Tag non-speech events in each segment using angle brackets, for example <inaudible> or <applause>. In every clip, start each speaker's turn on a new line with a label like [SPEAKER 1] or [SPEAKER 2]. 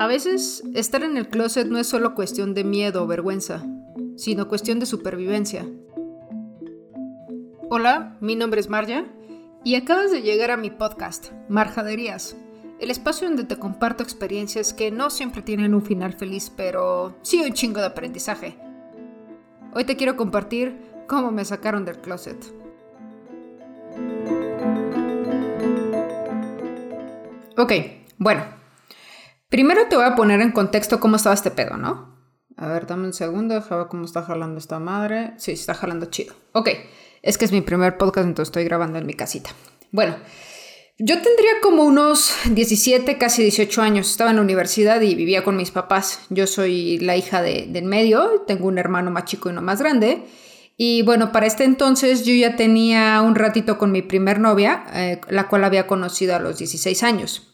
[SPEAKER 1] A veces, estar en el closet no es solo cuestión de miedo o vergüenza, sino cuestión de supervivencia. Hola, mi nombre es Marja y acabas de llegar a mi podcast, Marjaderías, el espacio donde te comparto experiencias que no siempre tienen un final feliz, pero sí un chingo de aprendizaje. Hoy te quiero compartir cómo me sacaron del closet. Ok, bueno, Primero te voy a poner en contexto cómo estaba este pedo, ¿no? A ver, dame un segundo, déjame cómo está jalando esta madre. Sí, está jalando chido. Ok, es que es mi primer podcast, entonces estoy grabando en mi casita. Bueno, yo tendría como unos 17, casi 18 años. Estaba en la universidad y vivía con mis papás. Yo soy la hija de, del medio, tengo un hermano más chico y uno más grande. Y bueno, para este entonces yo ya tenía un ratito con mi primer novia, eh, la cual había conocido a los 16 años.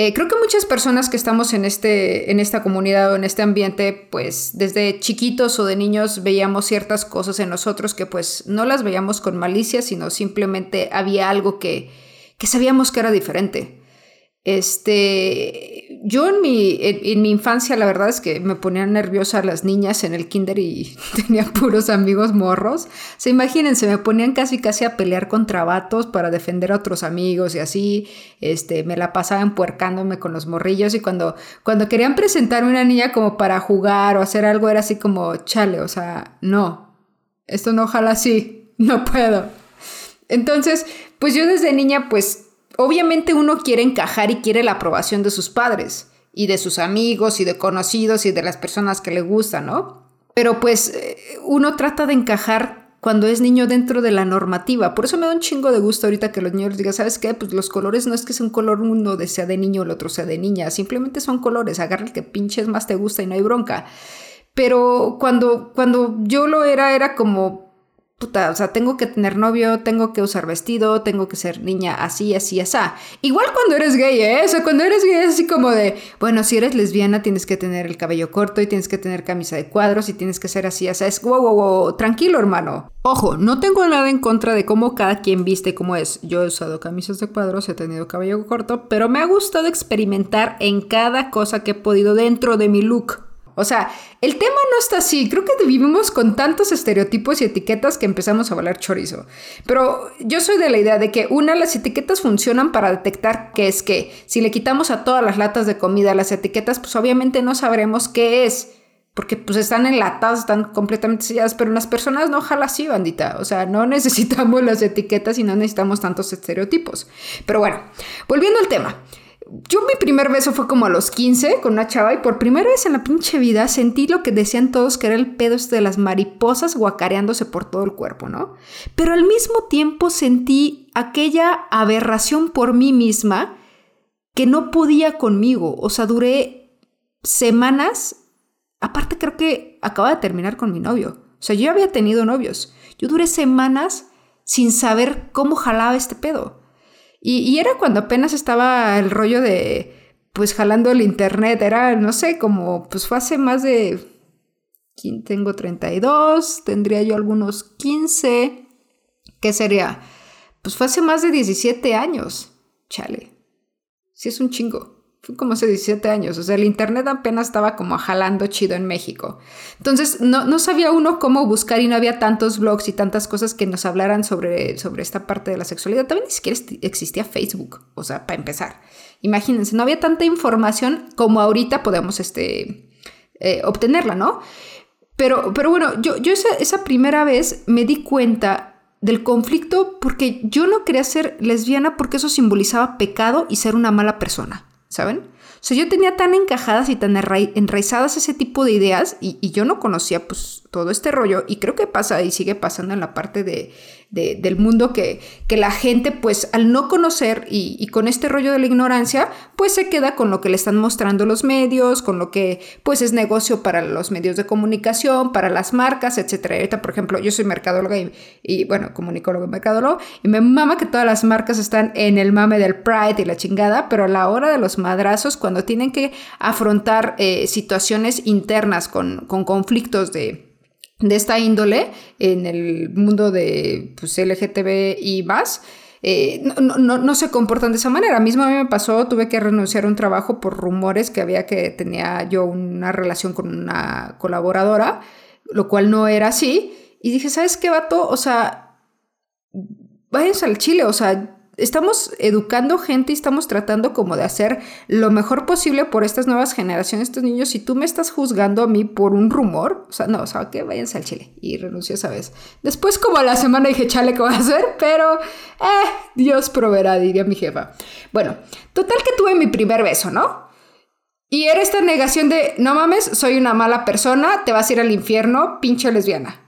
[SPEAKER 1] Eh, creo que muchas personas que estamos en, este, en esta comunidad o en este ambiente, pues desde chiquitos o de niños veíamos ciertas cosas en nosotros que pues no las veíamos con malicia, sino simplemente había algo que, que sabíamos que era diferente. Este, yo en mi, en, mi infancia la verdad es que me ponían nerviosa las niñas en el kinder y <laughs> tenía puros amigos morros. O sea, imagínense, me ponían casi casi a pelear contra vatos para defender a otros amigos y así, este, me la pasaba empuercándome con los morrillos y cuando, cuando querían presentarme una niña como para jugar o hacer algo era así como, chale, o sea, no, esto no ojalá así, <laughs> no puedo. Entonces, pues yo desde niña pues obviamente uno quiere encajar y quiere la aprobación de sus padres y de sus amigos y de conocidos y de las personas que le gustan, ¿no? Pero pues eh, uno trata de encajar cuando es niño dentro de la normativa. Por eso me da un chingo de gusto ahorita que los niños digan, ¿sabes qué? Pues los colores no es que sea un color uno sea de niño, el otro sea de niña, simplemente son colores, agarra el que pinches más te gusta y no hay bronca. Pero cuando, cuando yo lo era, era como, puta, o sea, tengo que tener novio, tengo que usar vestido, tengo que ser niña así, así, así. Igual cuando eres gay, ¿eh? O sea, cuando eres gay es así como de, bueno, si eres lesbiana tienes que tener el cabello corto y tienes que tener camisa de cuadros y tienes que ser así, así. Es, wow, wow, wow, tranquilo, hermano. Ojo, no tengo nada en contra de cómo cada quien viste cómo es. Yo he usado camisas de cuadros, he tenido cabello corto, pero me ha gustado experimentar en cada cosa que he podido dentro de mi look. O sea, el tema no está así. Creo que vivimos con tantos estereotipos y etiquetas que empezamos a volar chorizo. Pero yo soy de la idea de que, una, las etiquetas funcionan para detectar qué es qué. Si le quitamos a todas las latas de comida las etiquetas, pues obviamente no sabremos qué es. Porque pues están enlatadas, están completamente selladas, pero las personas no ojalá así, bandita. O sea, no <laughs> necesitamos las etiquetas y no necesitamos tantos estereotipos. Pero bueno, volviendo al tema yo mi primer beso fue como a los 15 con una chava y por primera vez en la pinche vida sentí lo que decían todos que era el pedo este de las mariposas guacareándose por todo el cuerpo, ¿no? Pero al mismo tiempo sentí aquella aberración por mí misma que no podía conmigo. O sea, duré semanas. Aparte creo que acaba de terminar con mi novio. O sea, yo había tenido novios. Yo duré semanas sin saber cómo jalaba este pedo. Y, era cuando apenas estaba el rollo de, pues jalando el internet, era, no sé, como, pues fue hace más de, tengo 32, tendría yo algunos 15, ¿qué sería? Pues fue hace más de 17 años, chale, sí es un chingo como hace 17 años, o sea, el Internet apenas estaba como jalando chido en México. Entonces, no, no, sabía uno cómo buscar y no había tantos blogs y tantas cosas que nos hablaran sobre, sobre esta parte de la sexualidad. También ni siquiera existía Facebook, o sea, para empezar. Imagínense, no había tanta información como ahorita podemos este, eh, obtenerla, ¿no? Pero, pero bueno, yo, yo esa, esa primera vez me di cuenta del conflicto porque yo no quería ser lesbiana porque eso simbolizaba pecado y ser una mala persona. ¿Saben? O sea, yo tenía tan encajadas y tan enraizadas ese tipo de ideas y, y, yo no conocía pues todo este rollo y creo que pasa y sigue pasando en la parte de, del mundo que, que, la gente pues al no conocer y, con este rollo de la ignorancia pues se queda con lo que le están mostrando los medios, con lo que pues es negocio para los medios de comunicación, para las marcas, etc. Ahorita por ejemplo yo soy mercadóloga y, bueno comunicólogo y mercadólogo y me mama que todas las marcas están en el mame del Pride y la chingada, pero a la hora de los madrazos cuando tienen que afrontar eh, situaciones internas con, con conflictos de de esta índole en el mundo de pues, LGTB y más, eh, no, se comportan de esa manera. Mismo a mí me pasó, tuve que renunciar a un trabajo por rumores que había que tenía yo una relación con una colaboradora, lo cual no era así. Y dije, ¿sabes qué, vato? O sea, váyanse al Chile, o sea, estamos educando gente y estamos tratando como de hacer lo mejor posible por estas nuevas generaciones, estos niños. Si tú me estás juzgando a mí por un rumor, o sea, no, o sea, que váyanse al Chile. Y renunció esa vez. Después, como a la semana dije, chale, ¿qué voy a hacer? Pero, eh, Dios proveerá, diría mi jefa. Bueno, total que tuve mi primer beso, ¿no? Y era esta negación de, no mames, soy una mala persona, te vas a ir al infierno, pinche lesbiana.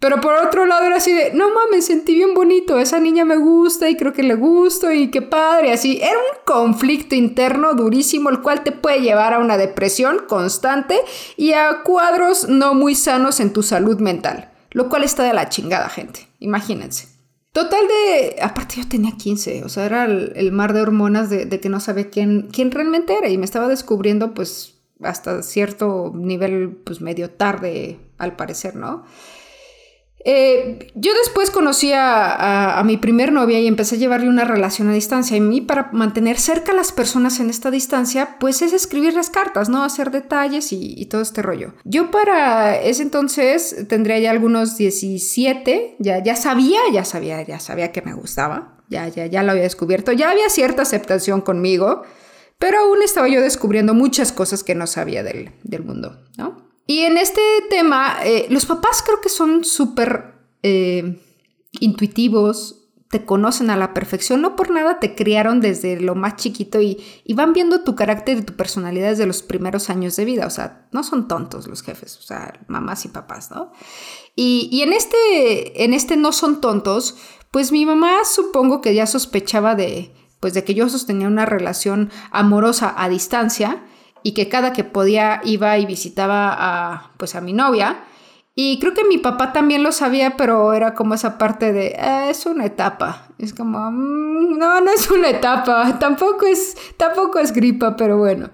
[SPEAKER 1] Pero por otro lado era así de, no mames, sentí bien bonito, esa niña me gusta y creo que le gusto y qué padre, así. Era un conflicto interno durísimo, el cual te puede llevar a una depresión constante y a cuadros no muy sanos en tu salud mental, lo cual está de la chingada, gente, imagínense. Total de, aparte yo tenía 15, o sea, era el, mar de hormonas de, que no sabía quién, quién realmente era y me estaba descubriendo pues hasta cierto nivel pues medio tarde al parecer, ¿no? Eh, yo después conocí a, mi primer novia y empecé a llevarle una relación a distancia. Y mí, para mantener cerca a las personas en esta distancia, pues es escribir las cartas, ¿no? Hacer detalles y, todo este rollo. Yo para ese entonces tendría ya algunos 17, ya, ya sabía, ya sabía, ya sabía que me gustaba, ya, ya, ya lo había descubierto, ya había cierta aceptación conmigo, pero aún estaba yo descubriendo muchas cosas que no sabía del, del mundo, ¿no? Y en este tema, eh, los papás creo que son súper eh, intuitivos, te conocen a la perfección, no por nada te criaron desde lo más chiquito y, van viendo tu carácter y tu personalidad desde los primeros años de vida. O sea, no son tontos los jefes, o sea, mamás y papás, ¿no? Y, y en, este, en este no son tontos, pues mi mamá supongo que ya sospechaba de, pues de que yo sostenía una relación amorosa a distancia y que cada que podía iba y visitaba a, pues a mi novia. Y creo que mi papá también lo sabía, pero era como esa parte de, eh, es una etapa. Es como, mm, no, no es una etapa, tampoco es, tampoco es gripa, pero bueno.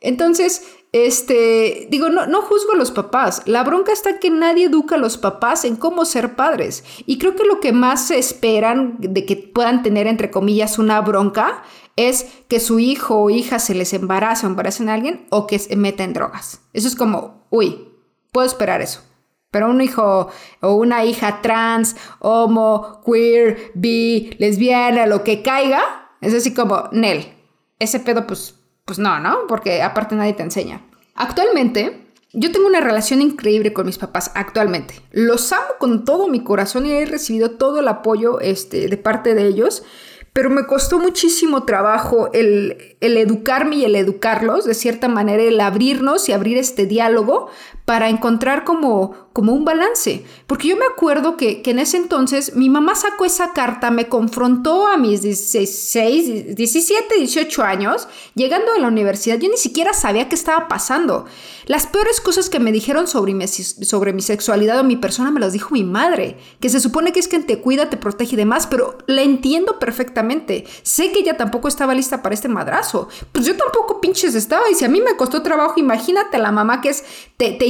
[SPEAKER 1] Entonces, este, digo, no, no juzgo a los papás. La bronca está que nadie educa a los papás en cómo ser padres. Y creo que lo que más se esperan de que puedan tener, entre comillas, una bronca es que su hijo o hija se les embarace o embaracen a alguien o que se meta en drogas. Eso es como, uy, puedo esperar eso. Pero un hijo o una hija trans, homo, queer, bi, lesbiana, lo que caiga, es así como, Nel, ese pedo pues, pues no, ¿no? Porque aparte nadie te enseña. Actualmente, yo tengo una relación increíble con mis papás actualmente. Los amo con todo mi corazón y he recibido todo el apoyo este, de parte de ellos pero me costó muchísimo trabajo el, educarme y el educarlos, de cierta manera, el abrirnos y abrir este diálogo para encontrar como, como un balance. Porque yo me acuerdo que, que, en ese entonces mi mamá sacó esa carta, me confrontó a mis 16, 17, 18 años, llegando a la universidad, yo ni siquiera sabía qué estaba pasando. Las peores cosas que me dijeron sobre mi, sobre mi sexualidad o mi persona me las dijo mi madre, que se supone que es quien te cuida, te protege y demás, pero la entiendo perfectamente. Sé que ella tampoco estaba lista para este madrazo. Pues yo tampoco pinches estaba, y si a mí me costó trabajo, imagínate la mamá que es,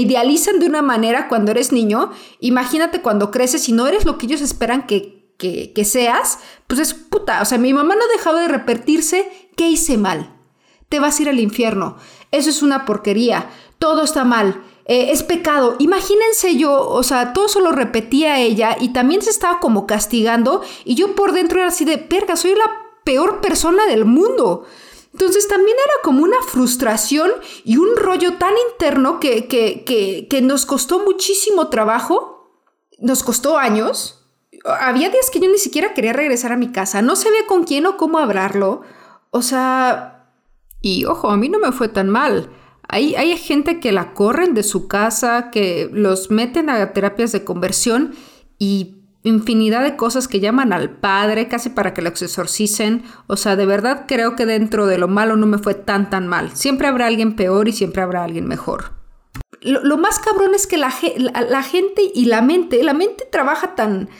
[SPEAKER 1] idealizan de una manera cuando eres niño, imagínate cuando creces y no eres lo que ellos esperan que, que, seas, pues es puta. O sea, mi mamá no dejaba de repetirse, ¿qué hice mal? Te vas a ir al infierno. Eso es una porquería. Todo está mal. Eh, es pecado. Imagínense yo, o sea, todo eso lo repetía ella y también se estaba como castigando y yo por dentro era así de, perga, soy la peor persona del mundo. Entonces también era como una frustración y un rollo tan interno que, que, nos costó muchísimo trabajo, nos costó años. Había días que yo ni siquiera quería regresar a mi casa, no sabía con quién o cómo hablarlo. O sea, y ojo, a mí no me fue tan mal. Hay, hay gente que la corren de su casa, que los meten a terapias de conversión y infinidad de cosas que llaman al padre casi para que lo exorcicen. O sea, de verdad creo que dentro de lo malo no me fue tan tan mal. Siempre habrá alguien peor y siempre habrá alguien mejor. Lo, más cabrón es que la, la, gente y la mente, la mente trabaja tan,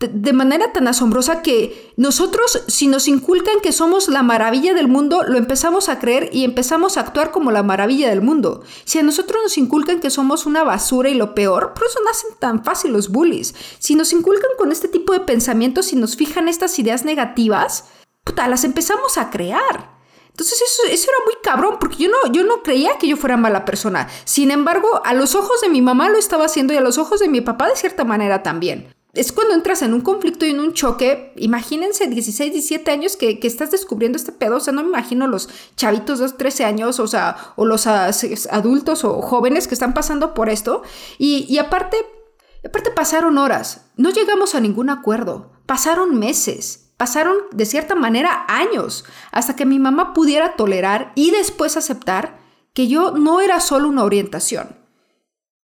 [SPEAKER 1] de manera tan asombrosa que nosotros, si nos inculcan que somos la maravilla del mundo, lo empezamos a creer y empezamos a actuar como la maravilla del mundo. Si a nosotros nos inculcan que somos una basura y lo peor, por eso nacen tan fácil los bullies. Si nos inculcan con este tipo de pensamientos y nos fijan estas ideas negativas, puta, las empezamos a crear. Entonces eso, eso, era muy cabrón, porque yo no, yo no creía que yo fuera mala persona. Sin embargo, a los ojos de mi mamá lo estaba haciendo y a los ojos de mi papá de cierta manera también es cuando entras en un conflicto y en un choque. Imagínense 16, 17 años que, estás descubriendo este pedo. O sea, no me imagino los chavitos de 13 años, o sea, o los adultos o jóvenes que están pasando por esto. Y, aparte, aparte pasaron horas. No llegamos a ningún acuerdo. Pasaron meses. Pasaron de cierta manera años hasta que mi mamá pudiera tolerar y después aceptar que yo no era solo una orientación.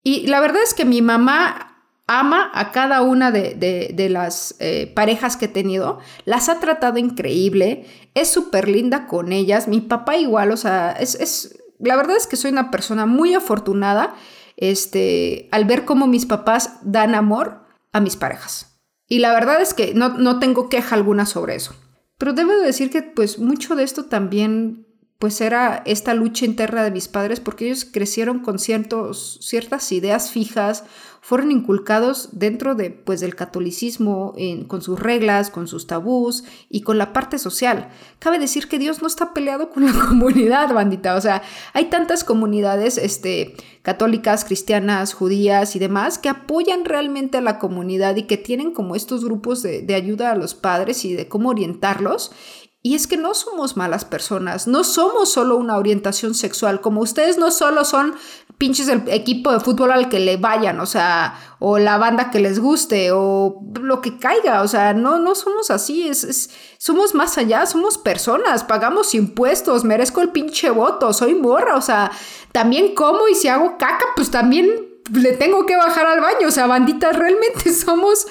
[SPEAKER 1] Y la verdad es que mi mamá ama a cada una de, las eh, parejas que he tenido, las ha tratado increíble, es súper linda con ellas, mi papá igual, o sea, es, la verdad es que soy una persona muy afortunada este, al ver cómo mis papás dan amor a mis parejas. Y la verdad es que no, no tengo queja alguna sobre eso. Pero debo decir que pues mucho de esto también pues era esta lucha interna de mis padres porque ellos crecieron con ciertos, ciertas ideas fijas fueron inculcados dentro de, pues, del catolicismo, con sus reglas, con sus tabús y con la parte social. Cabe decir que Dios no está peleado con la <laughs> comunidad, bandita. O sea, hay tantas comunidades este, católicas, cristianas, judías y demás que apoyan realmente a la comunidad y que tienen como estos grupos de, de ayuda a los padres y de cómo orientarlos. Y es que no somos malas personas, no somos solo una orientación sexual, como ustedes no solo son pinches el equipo de fútbol al que le vayan, o sea, o la banda que les guste, o lo que caiga, o sea, no, no somos así, es, somos más allá, somos personas, pagamos impuestos, merezco el pinche voto, soy morra, o sea, también como y si hago caca, pues también le tengo que bajar al baño, o sea, bandita, realmente <laughs> somos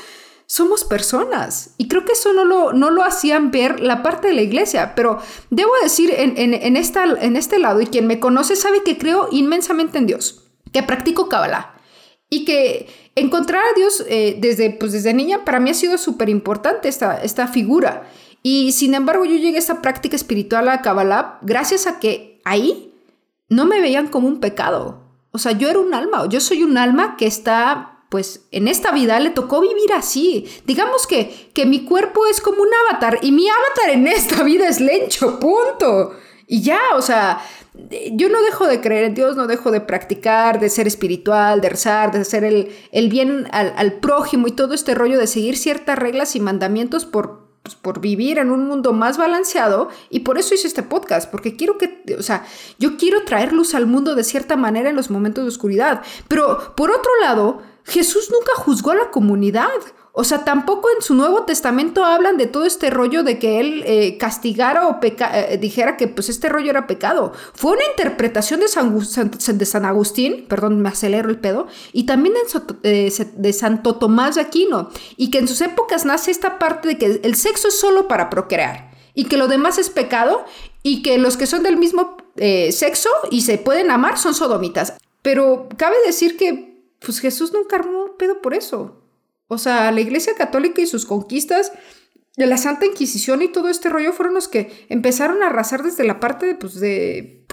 [SPEAKER 1] somos personas. Y creo que eso no lo, no lo hacían ver la parte de la iglesia. Pero debo decir, en, esta, en este lado, y quien me conoce sabe que creo inmensamente en Dios, que practico Kabbalah. Y que encontrar a Dios eh, desde, pues desde niña para mí ha sido súper importante esta, esta figura. Y sin embargo, yo llegué a esta práctica espiritual a Kabbalah gracias a que ahí no me veían como un pecado. O sea, yo era un alma, yo soy un alma que está pues en esta vida le tocó vivir así. Digamos que, que mi cuerpo es como un avatar y mi avatar en esta vida es Lencho, punto. Y ya, o sea, yo no dejo de creer en Dios, no dejo de practicar, de ser espiritual, de rezar, de hacer el, el bien al, prójimo y todo este rollo de seguir ciertas reglas y mandamientos por, pues, por vivir en un mundo más balanceado y por eso hice este podcast, porque quiero que, o sea, yo quiero traer luz al mundo de cierta manera en los momentos de oscuridad, pero por otro lado, Jesús nunca juzgó a la comunidad. O sea, tampoco en su Nuevo Testamento hablan de todo este rollo de que él eh, castigara o eh, dijera que pues este rollo era pecado. Fue una interpretación de San, de San Agustín, perdón, me acelero el pedo, y también de, de Santo Tomás de Aquino, y que en sus épocas nace esta parte de que el sexo es solo para procrear y que lo demás es pecado y que los que son del mismo eh, sexo y se pueden amar son sodomitas. Pero cabe decir que pues Jesús nunca armó pedo por eso. O sea, la Iglesia Católica y sus conquistas de la Santa Inquisición y todo este rollo fueron los que empezaron a arrasar desde la parte de, pues, de,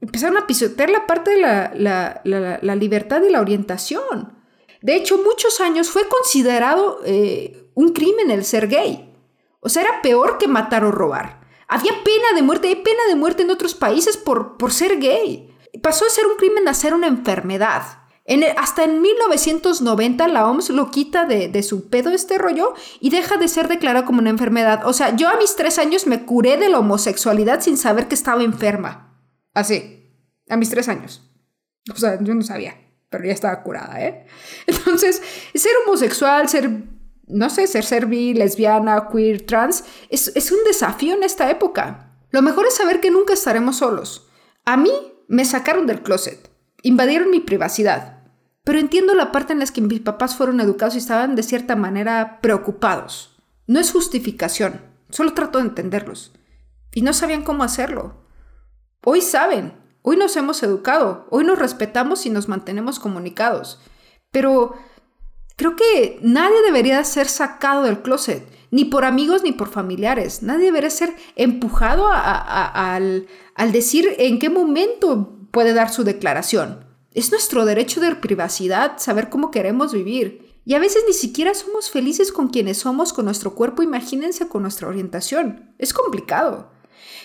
[SPEAKER 1] empezaron a pisotear la parte de la, la, libertad y la orientación. De hecho, muchos años fue considerado eh, un crimen el ser gay. O sea, era peor que matar o robar. Había pena de muerte, hay pena de muerte en otros países por, por ser gay. Pasó a ser un crimen a ser una enfermedad hasta en 1990 la OMS lo quita de, su pedo este rollo y deja de ser declarado como una enfermedad. O sea, yo a mis tres años me curé de la homosexualidad sin saber que estaba enferma. Así, a mis tres años. O sea, yo no sabía, pero ya estaba curada, ¿eh? <laughs> Entonces, ser homosexual, ser, no sé, ser servi, lesbiana, queer, trans, es, es un desafío en esta época. Lo mejor es saber que nunca estaremos solos. A mí me sacaron del closet invadieron mi privacidad. Pero entiendo la parte en la que mis papás fueron educados y estaban de cierta manera preocupados. No es justificación, solo trato de entenderlos. Y no sabían cómo hacerlo. Hoy saben, hoy nos hemos educado, hoy nos respetamos y nos mantenemos comunicados. Pero Creo que nadie debería ser sacado del closet, ni por amigos ni por familiares. Nadie debería ser empujado al, al decir en qué momento puede dar su declaración. Es nuestro derecho de privacidad saber cómo queremos vivir. Y a veces ni siquiera somos felices con quienes somos, con nuestro cuerpo, imagínense con nuestra orientación. Es complicado.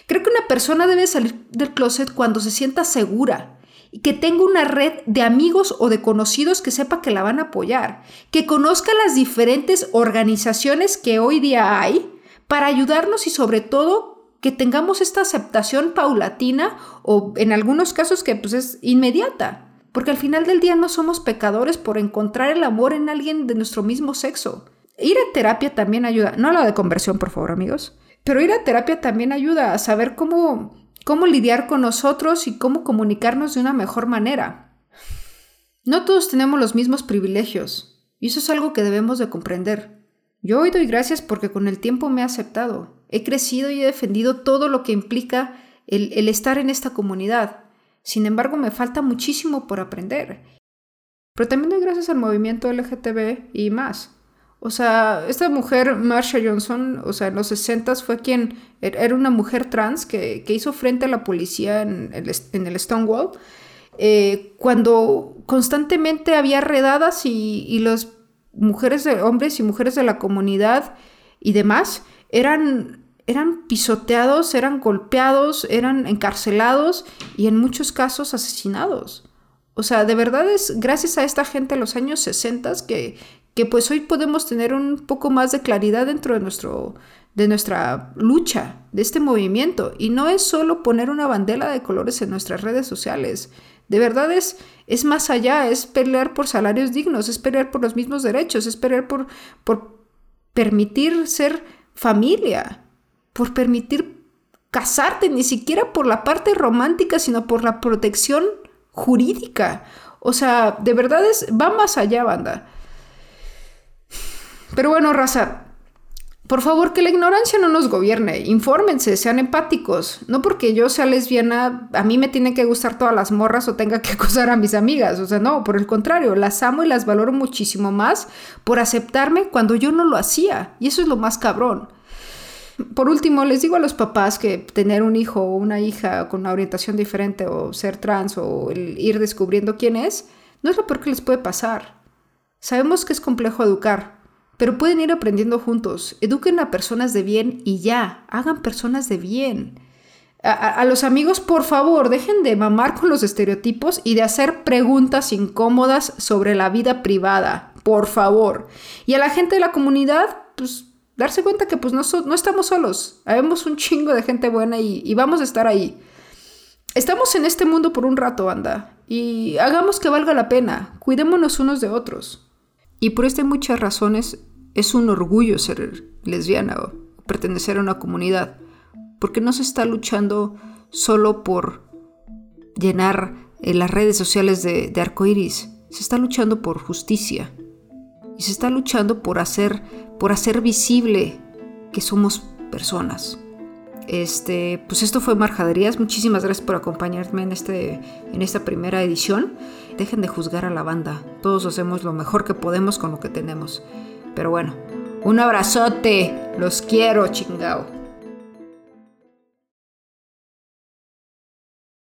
[SPEAKER 1] Creo que una persona debe salir del closet cuando se sienta segura y que tenga una red de amigos o de conocidos que sepa que la van a apoyar, que conozca las diferentes organizaciones que hoy día hay para ayudarnos y sobre todo que tengamos esta aceptación paulatina o en algunos casos que pues es inmediata. Porque al final del día no somos pecadores por encontrar el amor en alguien de nuestro mismo sexo. Ir a terapia también ayuda. No a la de conversión, por favor, amigos. Pero ir a terapia también ayuda a saber cómo, cómo lidiar con nosotros y cómo comunicarnos de una mejor manera. No todos tenemos los mismos privilegios. Y eso es algo que debemos de comprender. Yo hoy doy gracias porque con el tiempo me he aceptado. He crecido y he defendido todo lo que implica el, estar en esta comunidad. Sin embargo, me falta muchísimo por aprender. Pero también doy gracias al movimiento LGTB y más. O sea, esta mujer, Marsha Johnson, o sea, en los 60 fue quien er, era una mujer trans que, hizo frente a la policía en el, Stonewall, eh, cuando constantemente había redadas y, y mujeres, hombres y mujeres de la comunidad y demás eran eran pisoteados, eran golpeados, eran encarcelados y en muchos casos asesinados. O sea, de verdad es gracias a esta gente de los años 60 que, que pues hoy podemos tener un poco más de claridad dentro de, nuestro, de nuestra lucha, de este movimiento. Y no es solo poner una bandera de colores en nuestras redes sociales. De verdad es, es más allá, es pelear por salarios dignos, es pelear por los mismos derechos, es pelear por, por permitir ser familia, por permitir casarte, ni siquiera por la parte romántica, sino por la protección jurídica. O sea, de verdad es, va más allá, banda. Pero bueno, raza, por favor, que la ignorancia no nos gobierne. Infórmense, sean empáticos. No porque yo sea lesbiana, a mí me tienen que gustar todas las morras o tenga que <laughs> acusar a mis amigas. O sea, no, por el contrario, las amo y las valoro muchísimo más por aceptarme cuando yo no lo hacía. Y eso es lo más cabrón. Por último, les digo a los papás que tener un hijo o una hija con una orientación diferente o ser trans o ir descubriendo quién es, no es lo peor que les puede pasar. Sabemos que es complejo educar, pero pueden ir aprendiendo juntos. Eduquen a personas de bien y ya, hagan personas de bien. A, los amigos, por favor, dejen de mamar con los estereotipos y de hacer preguntas incómodas sobre la vida privada, por favor. Y a la gente de la comunidad, pues darse cuenta que pues no, no estamos solos, habemos un chingo de gente buena y, vamos a estar ahí. Estamos en este mundo por un rato, anda, y hagamos que valga la pena, cuidémonos unos de otros. Y por esto hay muchas razones, es un orgullo ser lesbiana o pertenecer a una comunidad, porque no se está luchando solo por llenar eh, las redes sociales de, de arcoiris, se está luchando por justicia y se está luchando por hacer por hacer visible que somos personas. Este, pues esto fue Marjaderías. Muchísimas gracias por acompañarme en, este, en esta primera edición. Dejen de juzgar a la banda. Todos hacemos lo mejor que podemos con lo que tenemos. Pero bueno, un abrazote. Los quiero, chingao.